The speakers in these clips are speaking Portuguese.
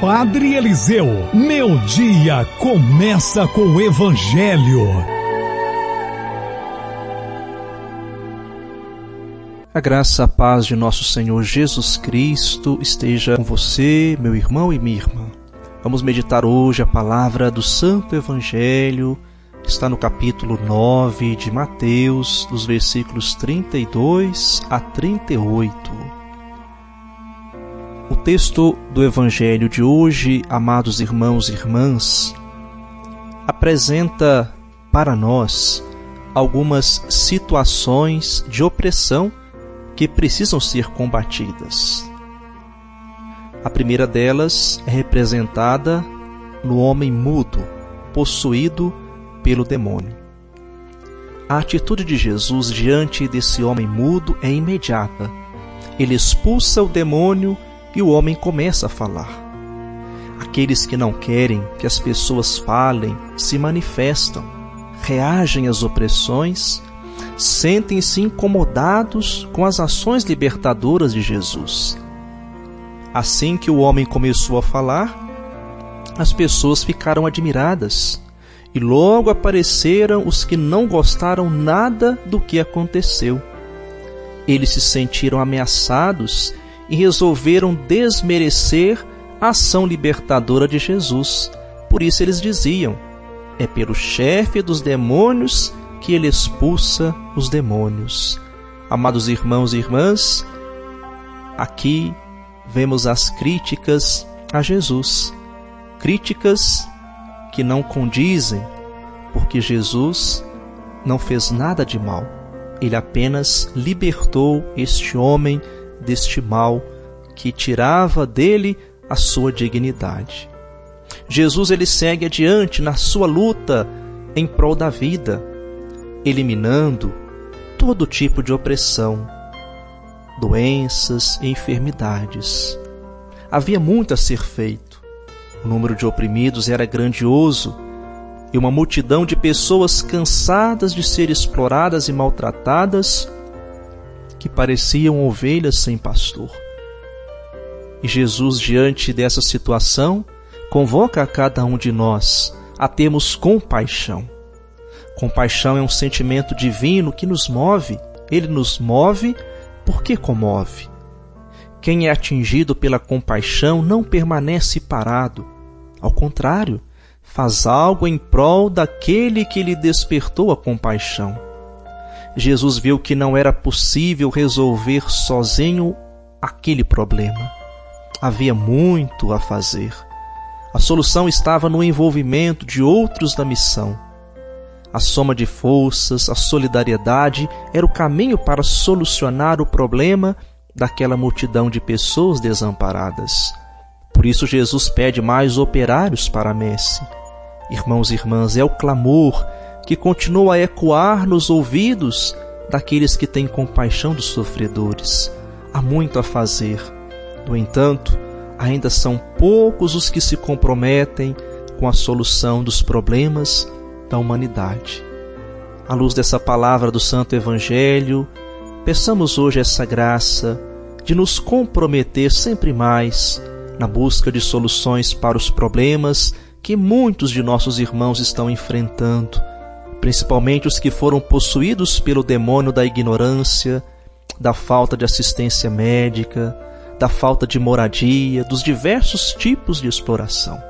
Padre Eliseu, meu dia começa com o Evangelho. A graça, a paz de nosso Senhor Jesus Cristo esteja com você, meu irmão e minha irmã. Vamos meditar hoje a palavra do Santo Evangelho, está no capítulo 9 de Mateus, dos versículos 32 a 38 texto do Evangelho de hoje, amados irmãos e irmãs, apresenta para nós algumas situações de opressão que precisam ser combatidas. A primeira delas é representada no homem mudo, possuído pelo demônio. A atitude de Jesus diante desse homem mudo é imediata. Ele expulsa o demônio e o homem começa a falar. Aqueles que não querem que as pessoas falem se manifestam, reagem às opressões, sentem-se incomodados com as ações libertadoras de Jesus. Assim que o homem começou a falar, as pessoas ficaram admiradas e logo apareceram os que não gostaram nada do que aconteceu. Eles se sentiram ameaçados e resolveram desmerecer a ação libertadora de Jesus. Por isso eles diziam: é pelo chefe dos demônios que ele expulsa os demônios. Amados irmãos e irmãs, aqui vemos as críticas a Jesus. Críticas que não condizem, porque Jesus não fez nada de mal. Ele apenas libertou este homem deste mal que tirava dele a sua dignidade. Jesus ele segue adiante na sua luta em prol da vida, eliminando todo tipo de opressão, doenças e enfermidades. Havia muito a ser feito. O número de oprimidos era grandioso e uma multidão de pessoas cansadas de ser exploradas e maltratadas que pareciam ovelhas sem pastor. E Jesus, diante dessa situação, convoca a cada um de nós a termos compaixão. Compaixão é um sentimento divino que nos move, ele nos move porque comove. Quem é atingido pela compaixão não permanece parado. Ao contrário, faz algo em prol daquele que lhe despertou a compaixão. Jesus viu que não era possível resolver sozinho aquele problema. Havia muito a fazer. A solução estava no envolvimento de outros na missão. A soma de forças, a solidariedade era o caminho para solucionar o problema daquela multidão de pessoas desamparadas. Por isso, Jesus pede mais operários para a messe. Irmãos e irmãs, é o clamor que continua a ecoar nos ouvidos daqueles que têm compaixão dos sofredores. Há muito a fazer. No entanto, ainda são poucos os que se comprometem com a solução dos problemas da humanidade. À luz dessa palavra do Santo Evangelho, peçamos hoje essa graça de nos comprometer sempre mais na busca de soluções para os problemas que muitos de nossos irmãos estão enfrentando principalmente os que foram possuídos pelo demônio da ignorância, da falta de assistência médica, da falta de moradia, dos diversos tipos de exploração.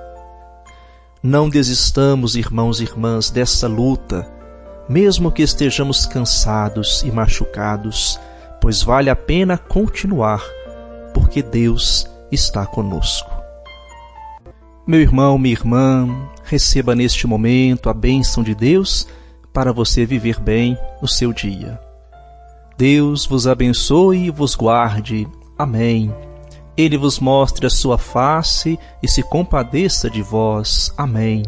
Não desistamos, irmãos e irmãs, dessa luta, mesmo que estejamos cansados e machucados, pois vale a pena continuar, porque Deus está conosco. Meu irmão, minha irmã, receba neste momento a bênção de Deus para você viver bem o seu dia. Deus vos abençoe e vos guarde. Amém. Ele vos mostre a sua face e se compadeça de vós. Amém.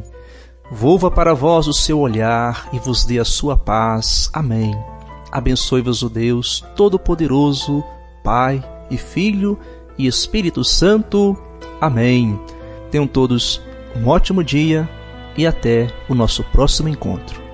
Volva para vós o seu olhar e vos dê a sua paz. Amém. Abençoe-vos o Deus Todo-Poderoso, Pai e Filho e Espírito Santo. Amém. Tenham todos um ótimo dia e até o nosso próximo encontro.